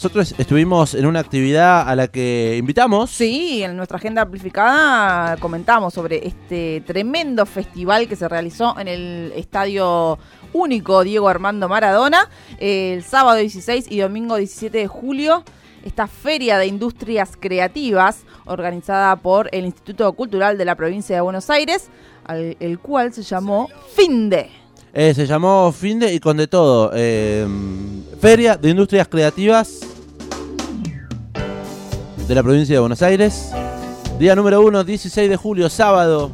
Nosotros estuvimos en una actividad a la que invitamos. Sí, en nuestra agenda amplificada comentamos sobre este tremendo festival que se realizó en el Estadio Único Diego Armando Maradona el sábado 16 y domingo 17 de julio. Esta feria de industrias creativas organizada por el Instituto Cultural de la provincia de Buenos Aires, el cual se llamó FINDE. Eh, se llamó Finde y con de todo. Eh, Feria de Industrias Creativas de la provincia de Buenos Aires. Día número 1, 16 de julio, sábado.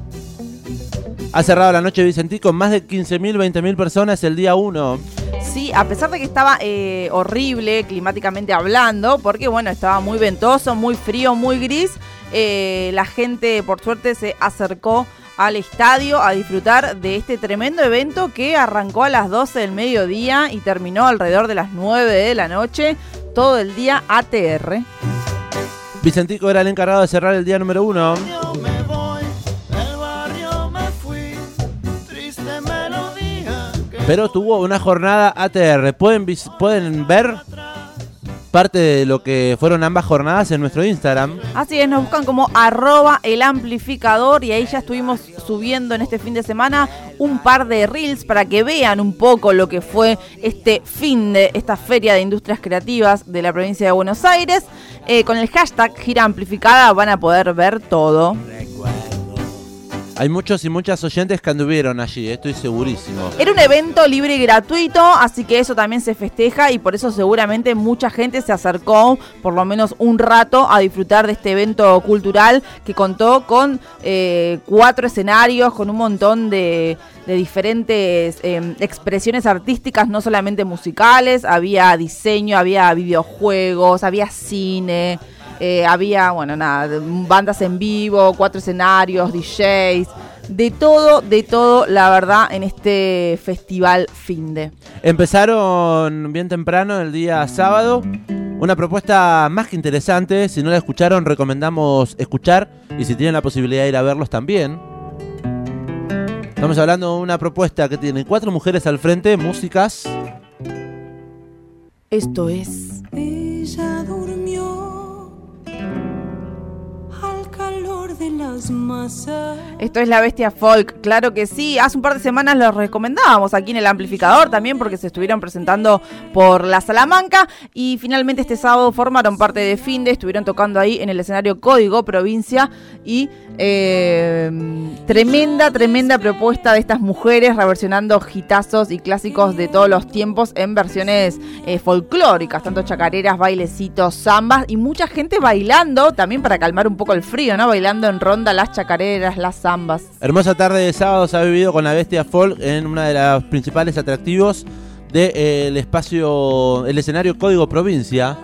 Ha cerrado la noche Vicentí con más de 15.000, 20.000 personas el día 1. Sí, a pesar de que estaba eh, horrible climáticamente hablando, porque bueno, estaba muy ventoso, muy frío, muy gris, eh, la gente por suerte se acercó al estadio a disfrutar de este tremendo evento que arrancó a las 12 del mediodía y terminó alrededor de las 9 de la noche, todo el día ATR. Vicentico era el encargado de cerrar el día número uno. Pero tuvo una jornada ATR. Pueden, pueden ver parte de lo que fueron ambas jornadas en nuestro Instagram. Así es, nos buscan como arroba el amplificador y ahí ya estuvimos subiendo en este fin de semana un par de reels para que vean un poco lo que fue este fin de esta feria de industrias creativas de la provincia de Buenos Aires. Eh, con el hashtag Gira Amplificada van a poder ver todo. Hay muchos y muchas oyentes que anduvieron allí, estoy segurísimo. Era un evento libre y gratuito, así que eso también se festeja y por eso seguramente mucha gente se acercó por lo menos un rato a disfrutar de este evento cultural que contó con eh, cuatro escenarios, con un montón de, diferentes em, expresiones artísticas, no solamente musicales, había diseño, había videojuegos, había cine. Eh, había, bueno, nada, bandas en vivo, cuatro escenarios, DJs, de todo, de todo, la verdad, en este festival Finde. Empezaron bien temprano el día sábado. Una propuesta más que interesante. Si no la escucharon, recomendamos escuchar. Y si tienen la posibilidad de ir a verlos también. Estamos hablando de una propuesta que tiene cuatro mujeres al frente, músicas. Esto es. Esto es La Bestia Folk, claro que sí. Hace un par de semanas los recomendábamos aquí en el amplificador también porque se estuvieron presentando por la Salamanca y finalmente este sábado formaron parte de Finde, estuvieron tocando ahí en el escenario Código Provincia y eh, tremenda, tremenda propuesta de estas mujeres reversionando hitazos y clásicos de todos los tiempos en versiones eh, folclóricas, tanto chacareras, bailecitos, zambas y mucha gente bailando también para calmar un poco el frío, ¿no? Bailando en ronda las chacareras, las zambas. Hermosa tarde de sábado se ha vivido con la Bestia Folk en una de los principales atractivos del de, eh, espacio, el escenario Código Provincia.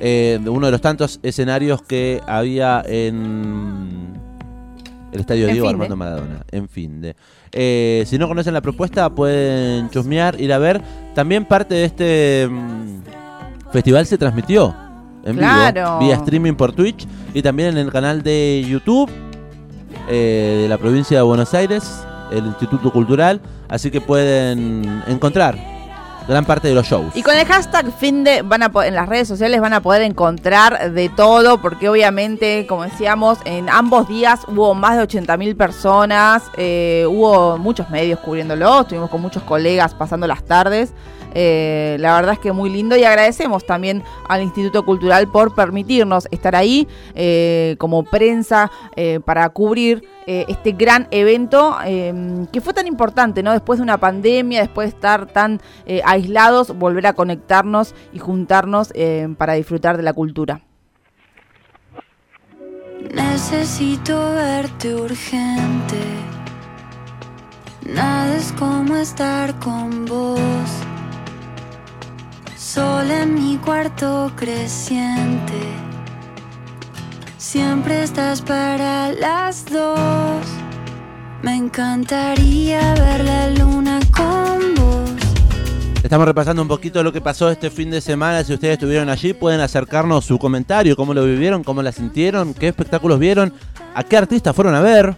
Eh, uno de los tantos escenarios que había en el estadio Diego Armando Maradona, en fin de. Eh, si no conocen la propuesta, pueden chusmear, ir a ver. También parte de este mm, festival se transmitió en vivo, vía streaming por Twitch y también en el canal de YouTube eh, de la provincia de Buenos Aires, el Instituto Cultural, así que pueden encontrar gran parte de los shows. Y con el hashtag Finde van a en las redes sociales van a poder encontrar de todo, porque obviamente, como decíamos, en ambos días hubo más de 80.000 personas, eh, hubo muchos medios cubriéndolo, estuvimos con muchos colegas pasando las tardes. Eh, la verdad es que muy lindo y agradecemos también al Instituto Cultural por permitirnos estar ahí eh, como prensa para cubrir este gran evento que fue tan importante, ¿no? Después de una pandemia, después de estar tan aislados, volver a conectarnos y juntarnos eh, para disfrutar de la cultura. Necesito verte urgente. Nada es como estar con vos. Sola en mi cuarto creciente. Siempre estás para las dos. Me encantaría ver la luna con vos. Estamos repasando un poquito lo que pasó este fin de semana. Si ustedes estuvieron allí, pueden acercarnos su comentario, cómo lo vivieron, cómo la sintieron, qué espectáculos vieron, a qué artistas fueron a ver.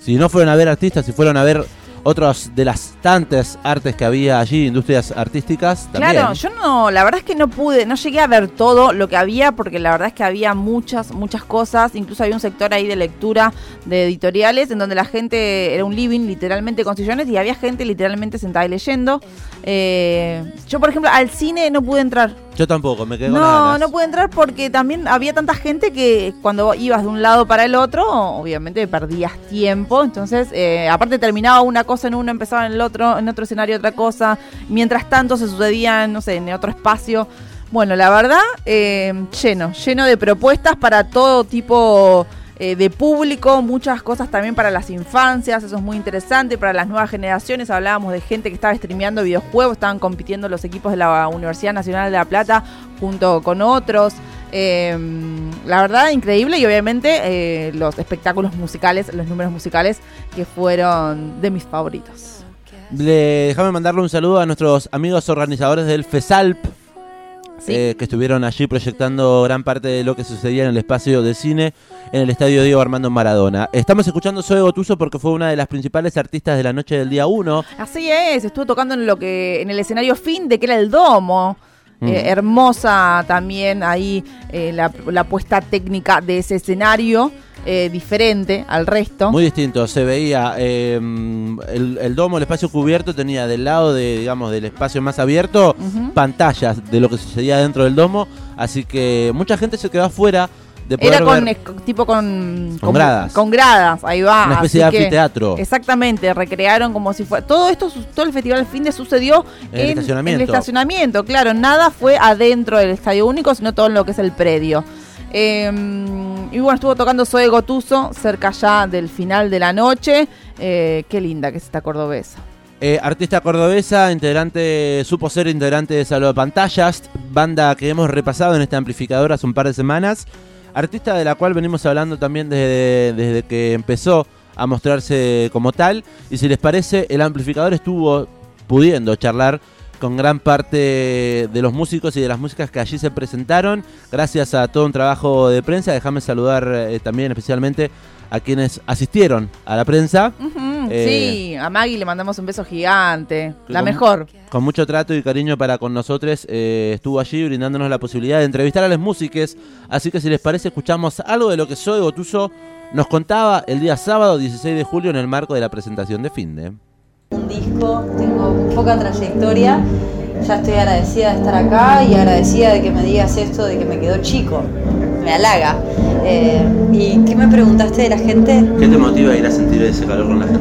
Si no fueron a ver artistas, si fueron a ver otras de las tantas artes que había allí, industrias artísticas. También. Claro, yo no, la verdad es que no pude, no llegué a ver todo lo que había, porque la verdad es que había muchas, muchas cosas, incluso había un sector ahí de lectura de editoriales, en donde la gente era un living, literalmente con sillones, y había gente literalmente sentada y leyendo. Eh, yo, por ejemplo, al cine no pude entrar. Yo tampoco, me quedé con No, ganas. no pude entrar porque también había tanta gente que cuando ibas de un lado para el otro, obviamente perdías tiempo. Entonces, eh, aparte terminaba una cosa en uno, empezaba en el otro, en otro escenario otra cosa. Mientras tanto se sucedían, no sé, en otro espacio. Bueno, la verdad, eh, lleno, lleno de propuestas para todo tipo eh, de público, muchas cosas también para las infancias, eso es muy interesante, para las nuevas generaciones, hablábamos de gente que estaba streameando videojuegos, estaban compitiendo los equipos de la Universidad Nacional de La Plata junto con otros. Eh, la verdad, increíble y obviamente eh, los espectáculos musicales, los números musicales que fueron de mis favoritos. Déjame mandarle un saludo a nuestros amigos organizadores del FESALP, Sí. eh, que estuvieron allí proyectando gran parte de lo que sucedía en el espacio de cine en el estadio Diego Armando Maradona. Estamos escuchando Zoe Gotuso porque fue una de las principales artistas de la noche del día 1. Así es, estuvo tocando en lo que en el escenario fin de que era el domo. Mm. Eh, hermosa también ahí eh, la, la puesta técnica de ese escenario, eh, diferente al resto. Muy distinto, se veía eh, el, el domo, el espacio cubierto tenía del lado de, digamos, del espacio más abierto pantallas de lo que sucedía dentro del domo, así que mucha gente se quedó afuera de poder Era con, ver tipo con, Con gradas. Con gradas, ahí va. una especie de así anfiteatro. Exactamente, recrearon como si fuera. Todo esto, todo el festival fin de sucedió En el estacionamiento. el estacionamiento, claro. Nada fue adentro del estadio único, sino todo en lo que es el predio. Eh, y bueno, estuvo tocando Zoe Gotuso cerca ya del final de la noche. Eh, qué linda que es esta cordobesa. Eh, artista cordobesa, integrante, supo ser integrante de Salvo de Pantallas, banda que hemos repasado en este amplificador hace un par de semanas. Artista de la cual venimos hablando también desde, desde que empezó a mostrarse como tal. Y si les parece, el amplificador estuvo pudiendo charlar con gran parte de los músicos y de las músicas que allí se presentaron. Gracias a todo un trabajo de prensa. Déjame saludar eh, también especialmente a quienes asistieron a la prensa. Eh, sí, a Maggie le mandamos un beso gigante. La Con- mejor. con mucho trato y cariño para con nosotros, eh, estuvo allí brindándonos la posibilidad de entrevistar a las músicas. Así que si les parece, escuchamos algo de lo que Zoe Gotuso nos contaba el día sábado 16 de julio en el marco de la presentación de Finde. un disco, tengo poca trayectoria, ya estoy agradecida de estar acá y agradecida de que me digas esto de que me quedó chico, me halaga. Eh, ¿Y qué me preguntaste de la gente? ¿Qué te motiva a ir a sentir ese calor con la gente?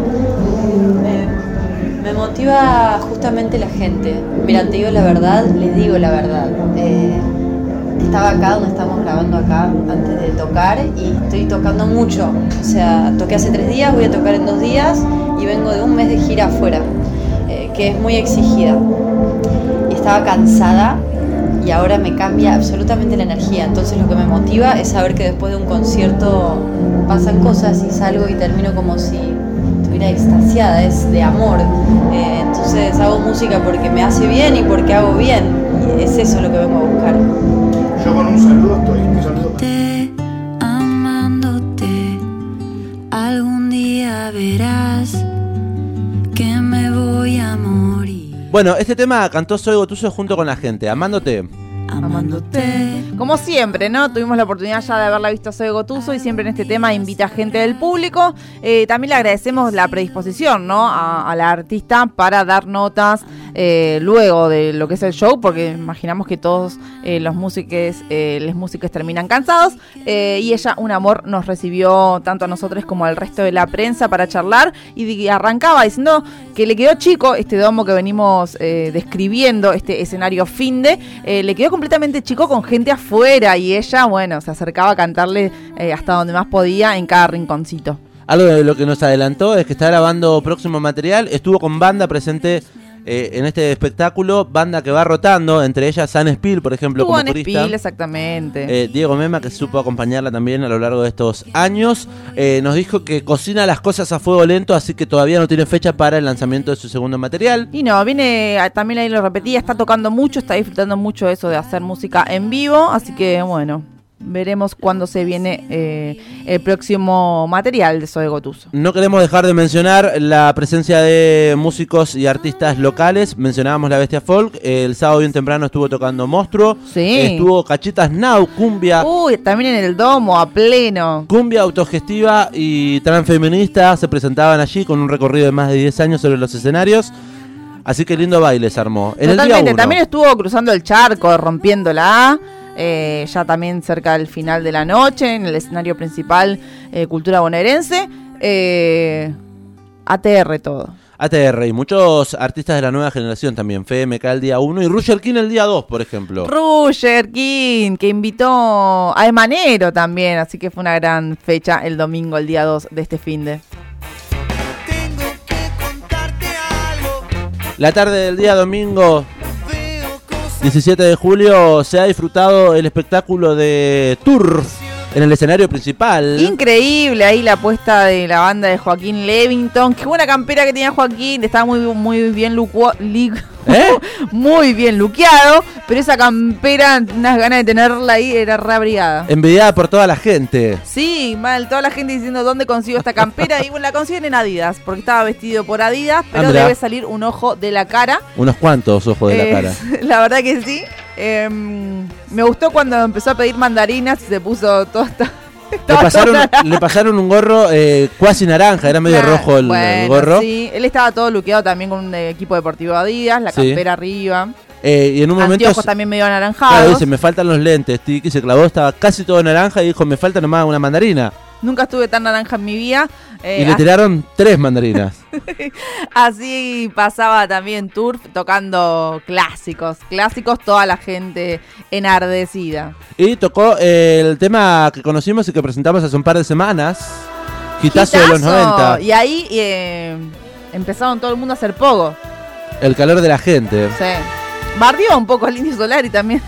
Me, me motiva justamente la gente. Mira, te digo la verdad, les digo la verdad. Eh, estaba acá donde estamos grabando acá antes de tocar y estoy tocando mucho. O sea, toqué hace tres días, voy a tocar en dos días y vengo de un mes de gira afuera, eh, que es muy exigida. Y estaba cansada y ahora me cambia absolutamente la energía. Entonces lo que me motiva es saber que después de un concierto pasan cosas y salgo y termino como si estuviera extasiada, es de amor. Eh, entonces hago música porque me hace bien y porque hago bien. Y es eso lo que vengo a buscar. Yo con un saludo estoy. Bueno, este tema cantó Zoe Gotuso junto con la gente, amándote. Amándote. Como siempre, ¿no? Tuvimos la oportunidad ya de haberla visto a Zoe Gotuso y siempre en este tema invita a gente del público. Eh, también le agradecemos la predisposición, ¿no? A, a la artista para dar notas eh, luego de lo que es el show, porque imaginamos que todos eh, los músicos, eh, músicos terminan cansados. Eh, y ella, un amor, nos recibió tanto a nosotros como al resto de la prensa para charlar y arrancaba diciendo que le quedó chico este domo que venimos eh, describiendo, este escenario finde, eh, le quedó completamente chico con gente afuera y ella, bueno, se acercaba a cantarle hasta donde más podía en cada rinconcito. Algo de lo que nos adelantó es que está grabando próximo material. Estuvo con banda presente eh, en este espectáculo, banda que va rotando, entre ellas San Spiel, por ejemplo, Estuvo como en corista. Spiel, exactamente. Eh, Diego Mema, que supo acompañarla también a lo largo de estos años, eh, nos dijo que cocina las cosas a fuego lento, así que todavía no tiene fecha para el lanzamiento de su segundo material. Y no, viene, ah, también ahí lo repetía, está tocando mucho, está disfrutando mucho eso de hacer música en vivo, así que bueno, veremos cuándo se viene eh, el próximo material de Zoe Gotuso. No queremos dejar de mencionar la presencia de músicos y artistas locales. Mencionábamos la Bestia Folk. El sábado bien temprano estuvo tocando Monstruo. Sí. Estuvo Cachitas Now, Cumbia. Uy, también en el domo, a pleno. Cumbia autogestiva y transfeminista se presentaban allí con un recorrido de más de 10 años sobre los escenarios. Así que lindo baile se armó. En el día Totalmente, uno, también estuvo cruzando el charco, rompiéndola. Eh, ya también cerca del final de la noche, en el escenario principal, eh, Cultura Bonaerense. eh, ATR todo. ATR y muchos artistas de la nueva generación también. FMK el día 1 y Roger King el día 2, por ejemplo. Roger King, que invitó a Emanero también, así que fue una gran fecha el domingo, el día 2 de este fin de. Tengo que contarte algo. La tarde del día domingo 17 de julio se ha disfrutado el espectáculo de Tour en el escenario principal. Increíble ahí la apuesta de la banda de Joaquín Levington. Qué buena campera que tenía Joaquín. Estaba muy, muy bien lucu- li- ¿Eh? muy bien luqueado. Pero esa campera, unas ganas de tenerla ahí, era re abrigada. Envidiada por toda la gente. Sí, mal, toda la gente diciendo dónde consigo esta campera. Y bueno, la consiguen en Adidas, porque estaba vestido por Adidas, pero debe salir un ojo de la cara. Unos cuantos ojos de la Eh, cara. La verdad que sí. Em, me gustó cuando empezó a pedir mandarinas y se puso todo esta. Le pasaron, le pasaron un gorro eh, cuasi naranja, era medio Claro, rojo el, gorro. Sí, él estaba todo luqueado también con un eh, equipo deportivo Adidas, la Sí. campera arriba. Eh, y en un momento. También medio Claro, anaranjados. dice, me faltan los lentes. Tiki se clavó, estaba casi todo naranja y dijo, me falta nomás una mandarina. Nunca estuve tan naranja en mi vida. Eh, y le tiraron tres mandarinas. Así pasaba también Turf tocando clásicos, clásicos, toda la gente enardecida. y tocó eh, el tema que conocimos y que presentamos hace un par de semanas. Hitazo de los Hitazo. 90. Y ahí eh, empezaron todo el mundo a hacer pogo. El calor de la gente. Sí. Bardió un poco al Indio Solari también.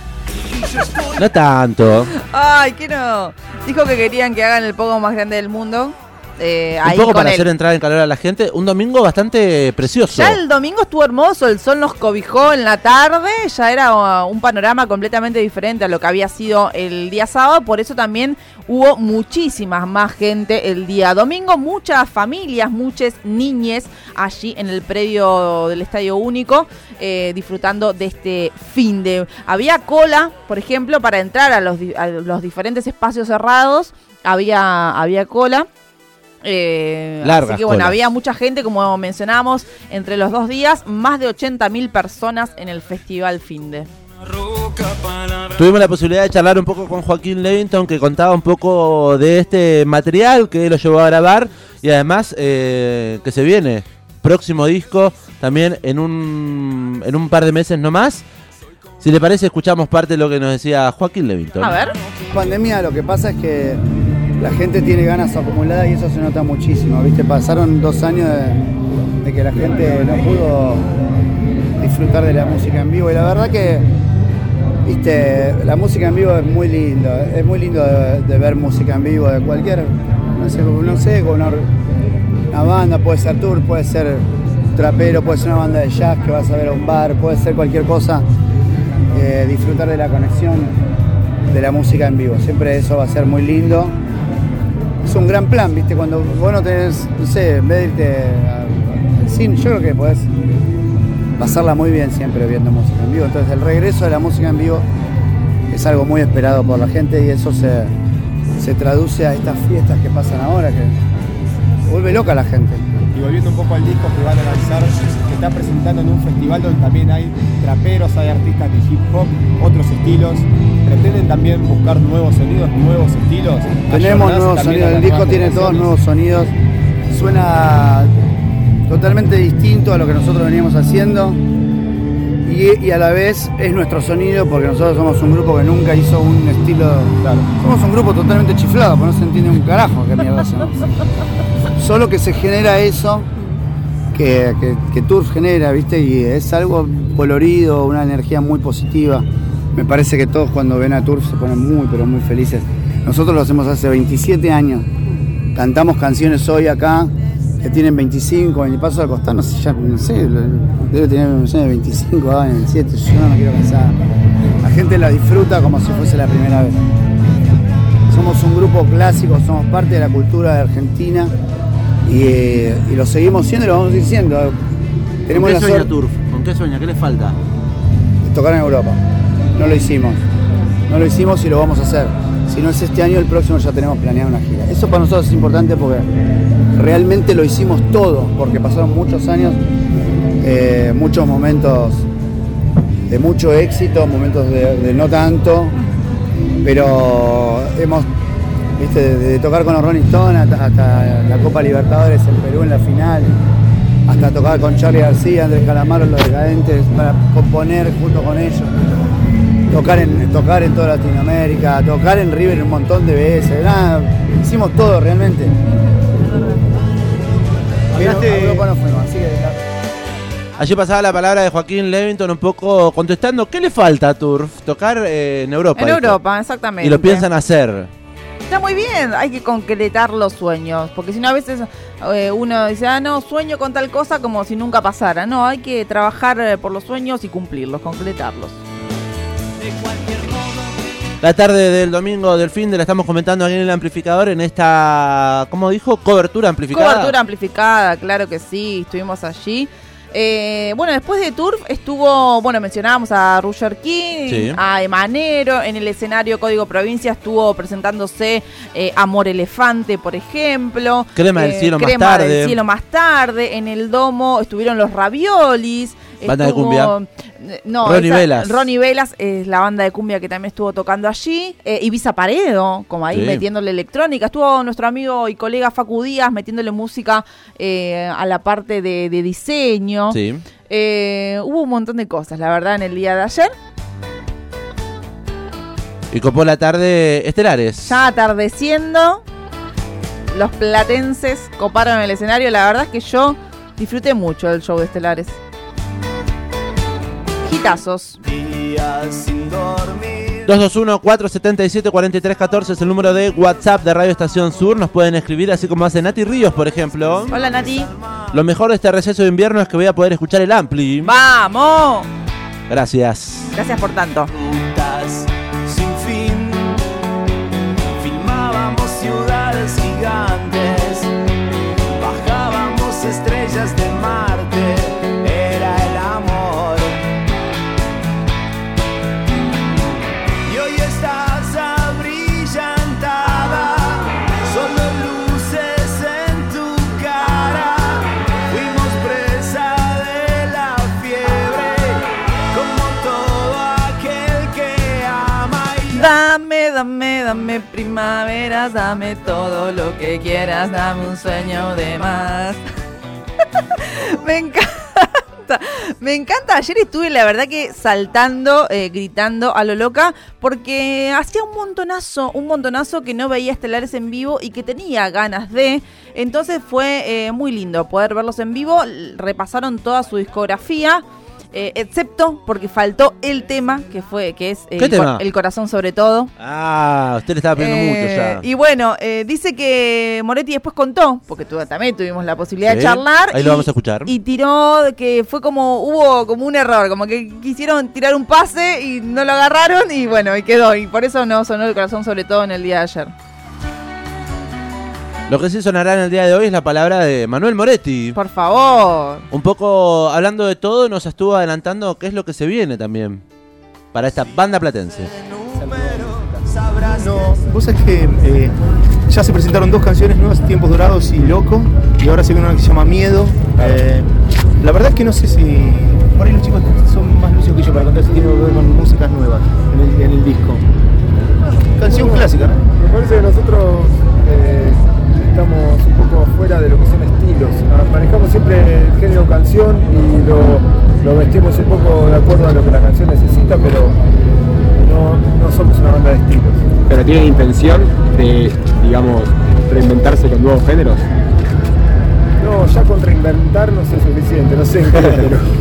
No tanto. Ay, que no. Dijo que querían que hagan el pogo más grande del mundo. Eh, Un ahí poco para él. hacer entrar en calor a la gente. Un domingo bastante precioso. Ya el domingo estuvo hermoso, el sol nos cobijó en la tarde, ya era uh, un panorama completamente diferente a lo que había sido el día sábado, por eso también hubo muchísimas más gente el día domingo, muchas familias, muchas niñes allí en el predio del Estadio Único eh, disfrutando de este fin de... Había cola, por ejemplo, para entrar a los, a los diferentes espacios cerrados, había, había cola. Eh, Largas así que bueno, colas. había mucha gente, como mencionábamos, entre los dos días, más de 80.000 personas en el Festival Finde. Tuvimos la posibilidad de charlar un poco con Joaquín Levington, que contaba un poco de este material que lo llevó a grabar y además eh, que se viene. Próximo disco, también en un, en un par de meses nomás. Si le parece, escuchamos parte de lo que nos decía Joaquín Levington. A ver. pandemia lo que pasa es que la gente tiene ganas acumuladas y eso se nota muchísimo, ¿viste? Pasaron dos años de, que la gente no pudo disfrutar de la música en vivo y la verdad que, viste, la música en vivo es muy lindo, es muy lindo de, ver música en vivo de cualquier, no sé, no sé, con una, una banda, puede ser tour, puede ser trapero, puede ser una banda de jazz que vas a ver a un bar, puede ser cualquier cosa, eh, disfrutar de la conexión de la música en vivo. Siempre eso va a ser muy lindo. Es un gran plan, ¿viste? Cuando vos no tenés, no sé, en vez de irte al cine, yo creo que podés pasarla muy bien siempre viendo música en vivo. Entonces el regreso de la música en vivo es algo muy esperado por la gente y eso se, se traduce a estas fiestas que pasan ahora, que vuelve loca la gente. Y volviendo un poco al disco que van a lanzar, está presentando en un festival donde también hay traperos, hay artistas de hip hop, otros estilos. ¿Pretenden también buscar nuevos sonidos, nuevos estilos? Tenemos nuevos sonidos, el disco tiene todos nuevos sonidos, suena totalmente distinto a lo que nosotros veníamos haciendo y, y a la vez es nuestro sonido porque nosotros somos un grupo que nunca hizo un estilo, Claro. somos un grupo totalmente chiflado, porque no se entiende un carajo qué mierda hacemos. Solo que se genera eso que, que, que Turf genera, ¿viste? Y es algo colorido, una energía muy positiva. Me parece que todos cuando ven a Turf se ponen muy, pero muy felices. Nosotros lo hacemos hace 27 años. Cantamos canciones hoy acá que tienen 25, en el paso de costar, no sé, ya, no sé, debe tener no sé, 25 años, 27, yo no quiero pensar. La gente la disfruta como si fuese la primera vez. somos un grupo clásico, somos parte de la cultura de Argentina y, eh, y lo seguimos siendo y lo vamos a seguir siendo. ¿Con Tenemos qué la sueña Turf? ¿Con qué sueña? ¿Qué le falta? tocar en Europa. No lo hicimos. No lo hicimos y lo vamos a hacer. Si no es este año, el próximo ya tenemos planeado una gira. Eso para nosotros es importante porque realmente lo hicimos todo, porque pasaron muchos años, eh, muchos momentos de mucho éxito, momentos de, de no tanto, pero hemos, viste, de, de tocar con los Rolling Stones hasta, hasta la Copa Libertadores en Perú en la final, hasta tocar con Charlie García, Andrés Calamaro, Los Decadentes, para componer junto con ellos. Tocar en, tocar en toda Latinoamérica, tocar en River un montón de veces, nada, hicimos todo realmente. Pero Hablaste- a Europa no fuimos, así que Allí pasaba la palabra de Joaquín Levington un poco contestando, ¿qué le falta a Turf? Tocar eh, en Europa. En dijo. Europa, exactamente. Y lo piensan hacer. Está muy bien, hay que concretar los sueños, porque si no a veces eh, uno dice, ah, no, sueño con tal cosa como si nunca pasara. No, hay que trabajar eh, por los sueños y cumplirlos, concretarlos. La tarde del domingo del fin de la estamos comentando aquí en el amplificador en esta, ¿cómo dijo? Cobertura amplificada. Cobertura amplificada, claro que sí, estuvimos allí. Eh, bueno, después de Turf estuvo, bueno, mencionábamos a Roger King, Sí. a Emanero, en el escenario Código Provincia estuvo presentándose eh, Amor Elefante, por ejemplo. Eh, Crema del Cielo más Crema tarde. del Cielo más tarde. En el Domo estuvieron los Raviolis. Banda de cumbia. No, Ronnie esa- Velas. Ronnie Velas es la banda de cumbia que también estuvo tocando allí. Eh, Ibiza Paredo, como ahí Sí. metiéndole electrónica. Estuvo nuestro amigo y colega Facu Díaz metiéndole música eh, a la parte de, de diseño. Sí. Eh, hubo un montón de cosas, la verdad, en el día de ayer. Y copó la tarde Estelares. Ya atardeciendo, los platenses coparon el escenario. La verdad es que yo disfruté mucho del show de Estelares. Dormir. 221-477-4314 es el número de WhatsApp de Radio Estación Sur. Nos pueden escribir, así como hace Nati Ríos, por ejemplo. Hola Nati. Lo mejor de este receso de invierno es que voy a poder escuchar el Ampli. ¡Vamos! Gracias. Gracias por tanto. Dame todo lo que quieras, dame un sueño de más. Me encanta. Me encanta. Ayer estuve, la verdad que saltando, eh, gritando a lo loca, porque hacía un montonazo, un montonazo que no veía estelares en vivo y que tenía ganas de. Entonces fue eh, muy lindo poder verlos en vivo. Repasaron toda su discografía. Eh, excepto porque faltó el tema que fue que es eh, ¿Qué el, cor- tema? el corazón sobre todo Ah, usted le estaba pidiendo mucho eh, ya. Y bueno, eh, dice que Moretti después contó, porque tu- también tuvimos la posibilidad de charlar. ahí y, lo vamos a escuchar. Y tiró que fue como, hubo como un error, como que quisieron tirar un pase y no lo agarraron y bueno, y quedó. Y por eso no sonó el corazón sobre todo en el día de ayer. Lo que sí sonará en el día de hoy es la palabra de Manuel Moretti. Por favor. Un poco hablando de todo, nos estuvo adelantando qué es lo que se viene también para esta banda platense. No, vos sabés que eh, ya se presentaron dos canciones nuevas, Tiempos Dorados y Loco, y ahora se viene una que se llama Miedo. Eh, la verdad es que no sé si. Por ahí los chicos son más lucios que yo para contar si tiene que ver con músicas nuevas en el, en el disco. Canción clásica, ¿no? Me parece que nosotros eh, estamos un poco fuera de lo que son estilos. Ah, Manejamos siempre el género canción y lo, lo vestimos un poco de acuerdo a lo que la canción necesita, pero no, no somos una banda de estilos. pero tienen intención de, digamos, reinventarse con nuevos géneros. No, ya con reinventarnos es suficiente, no sé en qué género.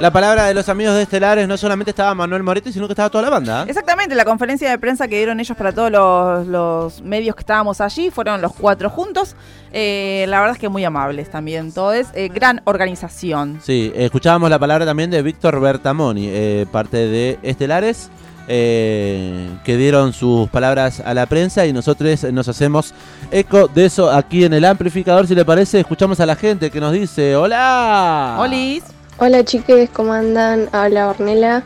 La palabra de los amigos de Estelares no solamente estaba Manuel Moretti, sino que estaba toda la banda. Exactamente, la conferencia de prensa que dieron ellos para todos los, los medios que estábamos allí, fueron los cuatro juntos. Eh, la verdad es que muy amables también, todos. Eh, gran organización. Sí, eh, escuchábamos la palabra también de Víctor Bertamoni, eh, parte de Estelares. eh, que dieron sus palabras a la prensa y nosotros nos hacemos eco de eso aquí en el amplificador. Si le parece, escuchamos a la gente que nos dice: ¡Hola! Olis. Hola chiques, ¿cómo andan? Habla Ornella,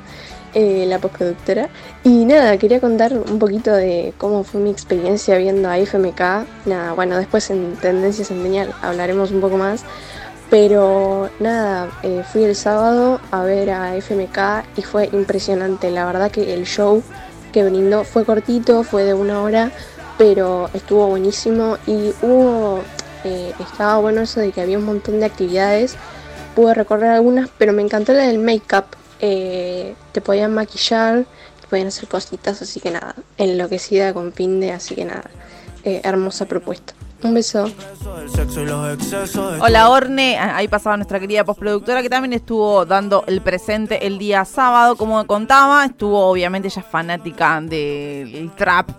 eh, la postproductora. Y nada, quería contar un poquito de cómo fue mi experiencia viendo a FMK. Nada, bueno, después en Tendencia Centennial hablaremos un poco más. Pero nada, eh, fui el sábado a ver a FMK y fue impresionante. La verdad que el show que brindó fue cortito, fue de una hora, pero estuvo buenísimo y hubo, eh, estaba bueno eso de que había un montón de actividades. Pude recorrer algunas, pero me encantó la del make-up. Eh, te podían maquillar, te podían hacer cositas, así que nada, enloquecida con Pinde, así que nada, eh, hermosa propuesta. Un beso. Hola Orne, Ah, ahí pasaba nuestra querida postproductora que también estuvo dando el presente el día sábado, como contaba, estuvo obviamente ella fanática del trap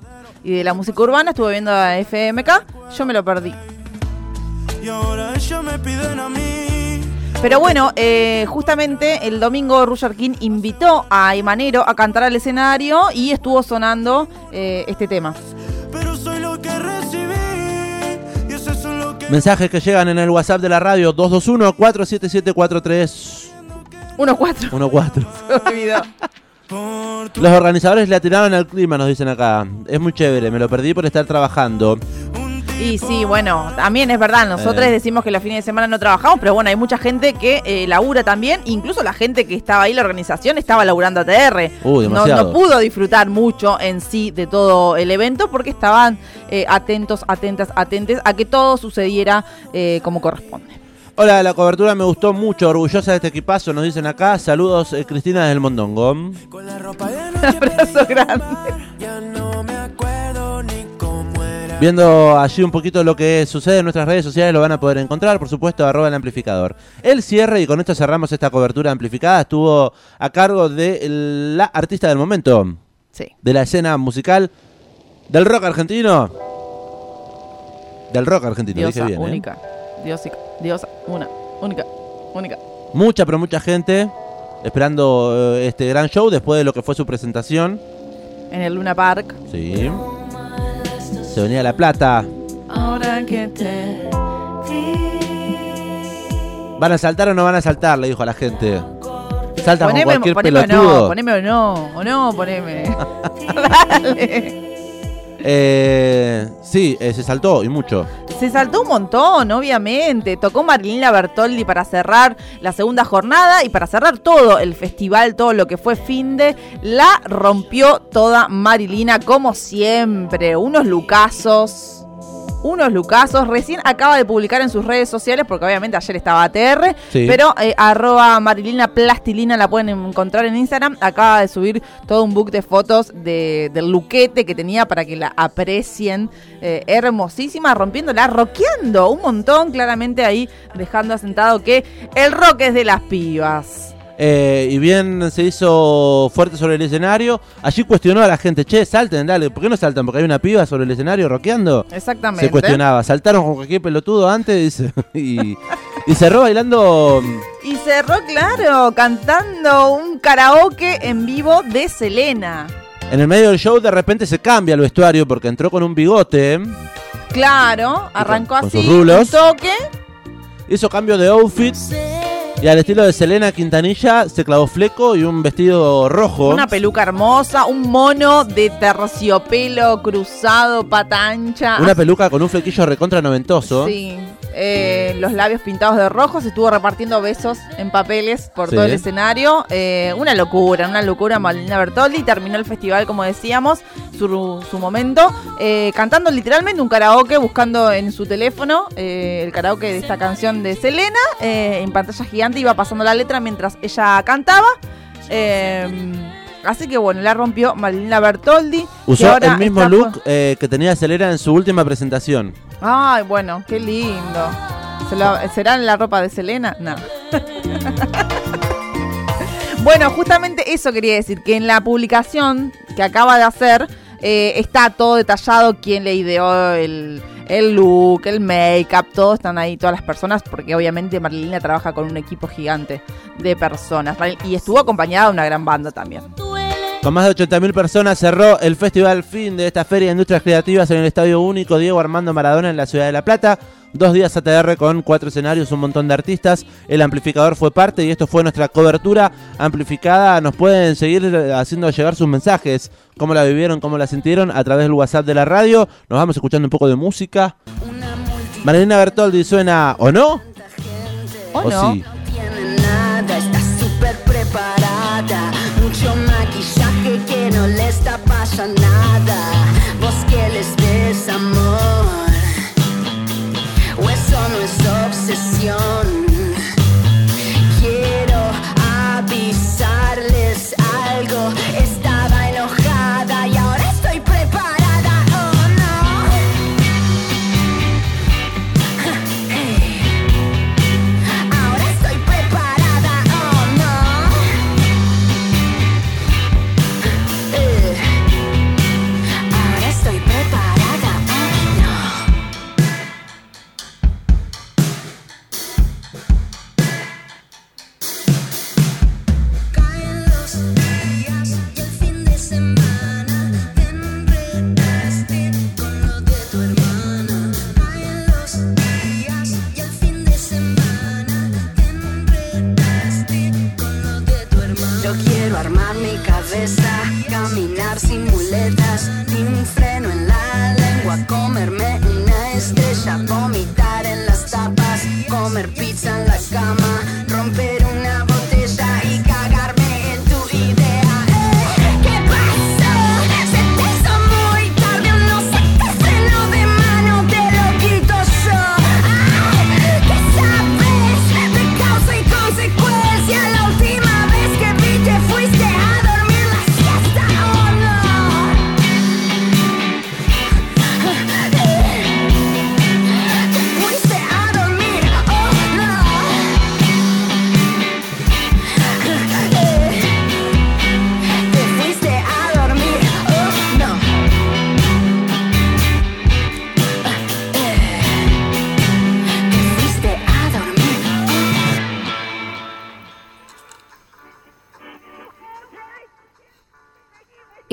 y de la música urbana, estuvo viendo a FMK, yo me lo perdí. Y ahora ellos me piden a mí. Pero bueno, eh, justamente el domingo Roger King invitó a Imanero a cantar al escenario y estuvo sonando eh, este tema. Pero soy lo que recibí. Y eso es lo que. Mensajes que llegan en el WhatsApp de la radio 221-477-4314. 1-4. 14. Se me olvidó. Por tu Los organizadores le atiraron al clima, nos dicen acá. Es muy chévere, me lo perdí por estar trabajando. Y sí, bueno, también es verdad, nosotros Eh. decimos que los fines de semana no trabajamos, pero bueno, hay mucha gente que eh, labura también, incluso la gente que estaba ahí, la organización, estaba laburando ATR. Uy, no, no pudo disfrutar mucho en sí de todo el evento porque estaban eh, atentos, atentas, atentes a que todo sucediera eh, como corresponde. Hola, la cobertura me gustó mucho, orgullosa de este equipazo, nos dicen acá. Saludos, eh, Cristina desde el Mondongo. Un abrazo grande. Viendo allí un poquito lo que sucede en nuestras redes sociales, lo van a poder encontrar, por supuesto, arroba el amplificador. El cierre, y con esto cerramos esta cobertura amplificada, estuvo a cargo de la artista del momento, Sí. de la escena musical del rock argentino. Del rock argentino, Diosa, dije bien. ¿eh? única. Diosica, diosa, una, única, única. Mucha, pero mucha gente esperando eh, este gran show después de lo que fue su presentación. En el Luna Park. Sí. Se venía La Plata. Ahora que te ¿Van a saltar o no van a saltar? Le dijo a la gente. Saltan con Poneme, cualquier poneme o pelotudo. no, poneme o no, o no, poneme. Dale. Eh, sí, eh, se saltó y mucho. Se saltó un montón, obviamente. Tocó Marilina Bertoldi para cerrar la segunda jornada y para cerrar todo el festival, todo lo que fue fin de. La rompió toda Marilina, como siempre. Unos lucazos. Unos lucazos. Recién acaba de publicar en sus redes sociales, porque obviamente ayer estaba ATR, Sí. pero eh, arroba Marilina Plastilina la pueden encontrar en Instagram. Acaba de subir todo un book de fotos de, del luquete que tenía para que la aprecien. Eh, hermosísima, rompiéndola, rockeando un montón, claramente ahí dejando asentado que el rock es de las pibas. Eh, y bien se hizo fuerte sobre el escenario. Allí cuestionó a la gente, che, salten, dale, ¿por qué no saltan? Porque hay una piba sobre el escenario rockeando. Exactamente. Se cuestionaba, saltaron con cualquier pelotudo antes y, y cerró bailando. Y cerró, claro, cantando un karaoke en vivo de Selena. En el medio del show de repente se cambia el vestuario porque entró con un bigote, Claro, arrancó con así, sus rulos. un toque. hizo cambio de outfit y al estilo de Selena Quintanilla se clavó fleco y un vestido rojo. Una peluca hermosa, un mono de terciopelo cruzado, pata ancha. Una peluca con un flequillo recontra noventoso. Sí, eh, los labios pintados de rojo, se estuvo repartiendo besos en papeles por Sí. todo el escenario. Eh, una locura, una locura Malina Bertoldi. Terminó el festival, como decíamos, su, su momento, eh, cantando literalmente un karaoke, buscando en su teléfono eh, el karaoke de esta canción de Selena. eh, en pantalla gigante iba pasando la letra mientras ella cantaba. Eh, así que bueno, la rompió Malina Bertoldi. Usó el mismo look eh, que tenía Selena en su última presentación. Ay, bueno, qué lindo. ¿Se lo- ¿Será la ropa de Selena? No. bueno, justamente eso quería decir, que en la publicación que acaba de hacer eh, está todo detallado, quién le ideó el, el look, el make-up, todo están ahí, todas las personas, porque obviamente Marilina trabaja con un equipo gigante de personas. Y estuvo acompañada de una gran banda también. Con más de 80.000 personas cerró el festival fin de esta Feria de Industrias Creativas en el Estadio Único Diego Armando Maradona en la ciudad de La Plata. Dos días ATR con cuatro escenarios, un montón de artistas. El amplificador fue parte y esto fue nuestra cobertura amplificada. Nos pueden seguir haciendo llegar sus mensajes, cómo la vivieron, cómo la sintieron a través del WhatsApp de la radio. Nos vamos escuchando un poco de música. Marilena Bertoldi suena o no? ¿O no? sí?